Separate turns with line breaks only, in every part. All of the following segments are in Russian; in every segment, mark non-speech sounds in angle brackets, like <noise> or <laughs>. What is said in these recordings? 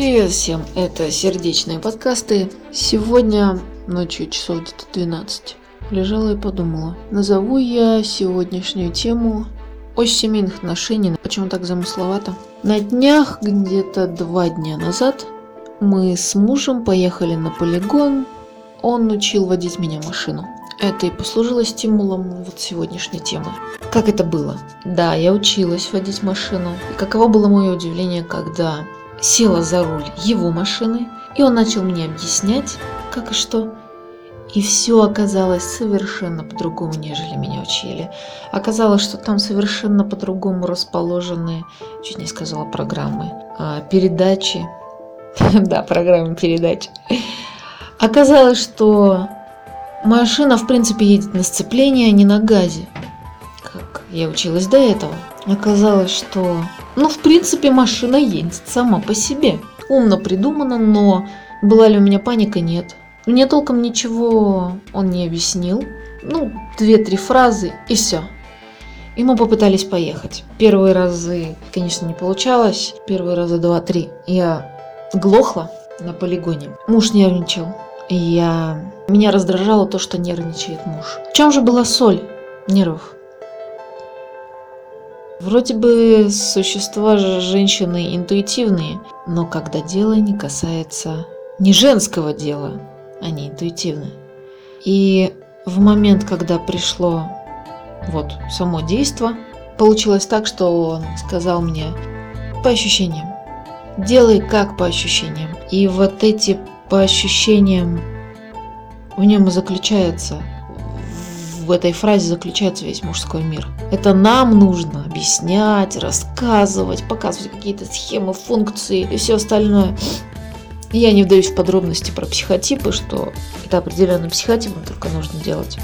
Привет всем, это сердечные подкасты. Сегодня ночью часов где-то 12 лежала и подумала, назову я сегодняшнюю тему ось семейных отношений. Почему так замысловато? На днях, где-то два дня назад, мы с мужем поехали на полигон. Он учил водить меня машину. Это и послужило стимулом вот сегодняшней темы. Как это было? Да, я училась водить машину. И каково было мое удивление, когда села за руль его машины, и он начал мне объяснять, как и что. И все оказалось совершенно по-другому, нежели меня учили. Оказалось, что там совершенно по-другому расположены, чуть не сказала, программы, а, передачи. <laughs> Да, программы передач. Оказалось, что машина, в принципе, едет на сцепление, а не на газе. Как я училась до этого. Оказалось, что ну, в принципе, машина едет сама по себе. Умно придумано, но была ли у меня паника? Нет. Мне толком ничего он не объяснил. Ну, две-три фразы и все. И мы попытались поехать. Первые разы, конечно, не получалось. Первые раза два-три я глохла на полигоне. Муж нервничал. Я... Меня раздражало то, что нервничает муж. В чем же была соль нервов? Вроде бы существа же женщины интуитивные, но когда дело не касается не женского дела, они интуитивны. И в момент, когда пришло вот само действо, получилось так, что он сказал мне по ощущениям. Делай как по ощущениям. И вот эти по ощущениям в нем и заключается в этой фразе заключается весь мужской мир. Это нам нужно объяснять, рассказывать, показывать какие-то схемы, функции и все остальное. Я не вдаюсь в подробности про психотипы, что это определенным психотипом только нужно делать.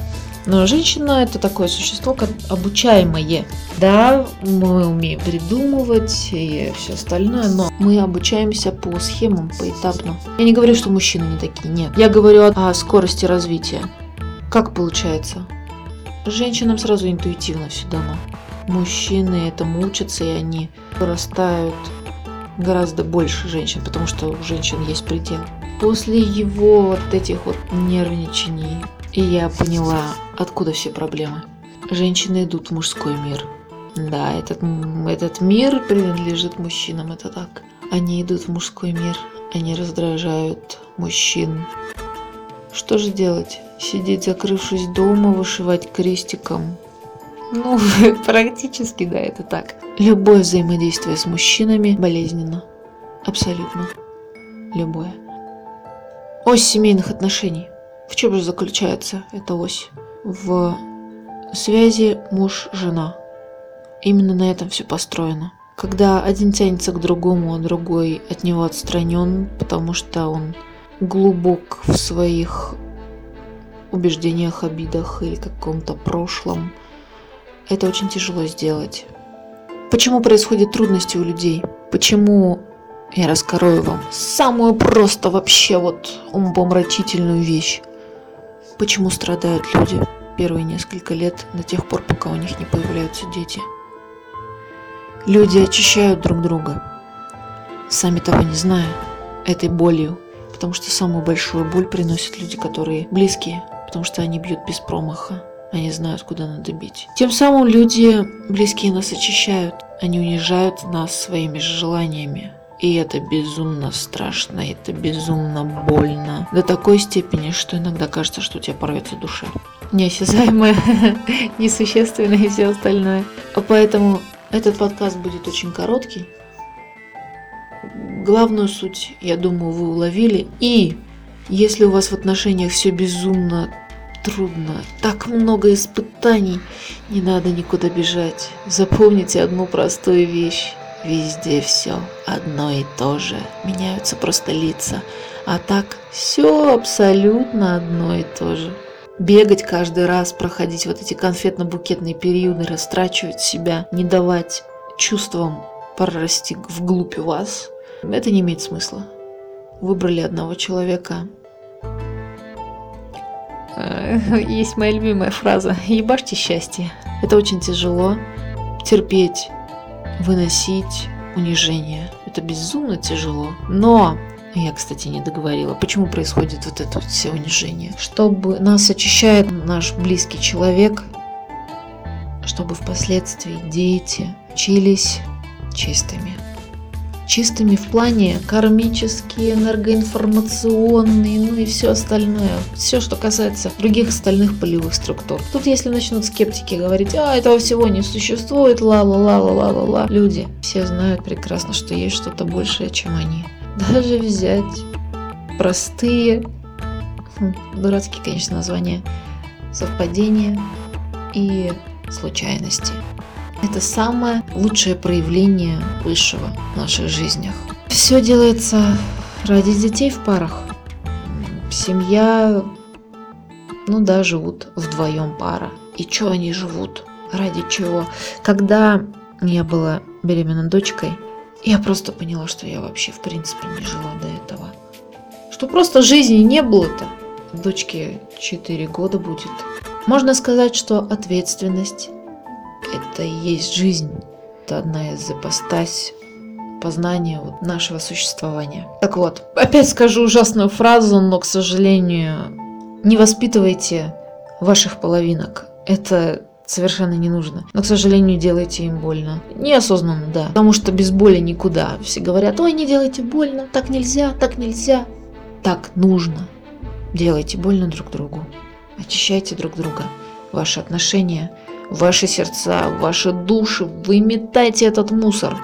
Но женщина это такое существо, как обучаемое. Да, мы умеем придумывать и все остальное, но мы обучаемся по схемам, поэтапно. Я не говорю, что мужчины не такие, нет. Я говорю о скорости развития. Как получается? Женщинам сразу интуитивно все дано. Мужчины этому учатся, и они вырастают гораздо больше женщин, потому что у женщин есть предел. После его вот этих вот нервничаний я поняла, откуда все проблемы. Женщины идут в мужской мир. Да, этот, этот мир принадлежит мужчинам, это так. Они идут в мужской мир, они раздражают мужчин. Что же делать? Сидеть, закрывшись дома, вышивать крестиком. Ну, <laughs> практически, да, это так. Любое взаимодействие с мужчинами болезненно. Абсолютно. Любое. Ось семейных отношений. В чем же заключается эта ось? В связи муж-жена. Именно на этом все построено. Когда один тянется к другому, а другой от него отстранен, потому что он глубок в своих убеждениях, обидах или каком-то прошлом. Это очень тяжело сделать. Почему происходят трудности у людей? Почему я раскрою вам самую просто вообще вот умопомрачительную вещь. Почему страдают люди первые несколько лет до тех пор, пока у них не появляются дети? Люди очищают друг друга, сами того не зная, этой болью, потому что самую большую боль приносят люди, которые близкие, потому что они бьют без промаха. Они знают, куда надо бить. Тем самым люди, близкие нас очищают. Они унижают нас своими желаниями. И это безумно страшно, это безумно больно. До такой степени, что иногда кажется, что у тебя порвется душа. Неосязаемое, <laughs> несущественное и все остальное. А поэтому этот подкаст будет очень короткий. Главную суть, я думаю, вы уловили. И если у вас в отношениях все безумно трудно, так много испытаний, не надо никуда бежать. Запомните одну простую вещь. Везде все одно и то же. Меняются просто лица. А так все абсолютно одно и то же. Бегать каждый раз, проходить вот эти конфетно-букетные периоды, растрачивать себя, не давать чувствам прорасти вглубь вас, это не имеет смысла. Выбрали одного человека, <laughs> есть моя любимая фраза «Ебашьте счастье». Это очень тяжело терпеть, выносить унижение. Это безумно тяжело. Но я, кстати, не договорила, почему происходит вот это вот все унижение. Чтобы нас очищает наш близкий человек, чтобы впоследствии дети учились чистыми. Чистыми в плане кармические, энергоинформационные, ну и все остальное. Все, что касается других остальных полевых структур. Тут если начнут скептики говорить, а этого всего не существует, ла-ла-ла-ла-ла-ла-ла. Люди все знают прекрасно, что есть что-то большее, чем они. Даже взять простые, хм, дурацкие, конечно, названия, совпадения и случайности. Это самое лучшее проявление высшего в наших жизнях. Все делается ради детей в парах. Семья, ну да, живут вдвоем пара. И что они живут? Ради чего? Когда я была беременной дочкой, я просто поняла, что я вообще в принципе не жила до этого. Что просто жизни не было-то. Дочке 4 года будет. Можно сказать, что ответственность это и есть жизнь. Это одна из ипостась познания вот нашего существования. Так вот, опять скажу ужасную фразу, но, к сожалению, не воспитывайте ваших половинок. Это совершенно не нужно. Но, к сожалению, делайте им больно. Неосознанно, да. Потому что без боли никуда. Все говорят, ой, не делайте больно, так нельзя, так нельзя. Так нужно. Делайте больно друг другу. Очищайте друг друга. Ваши отношения – ваши сердца, ваши души, выметайте этот мусор.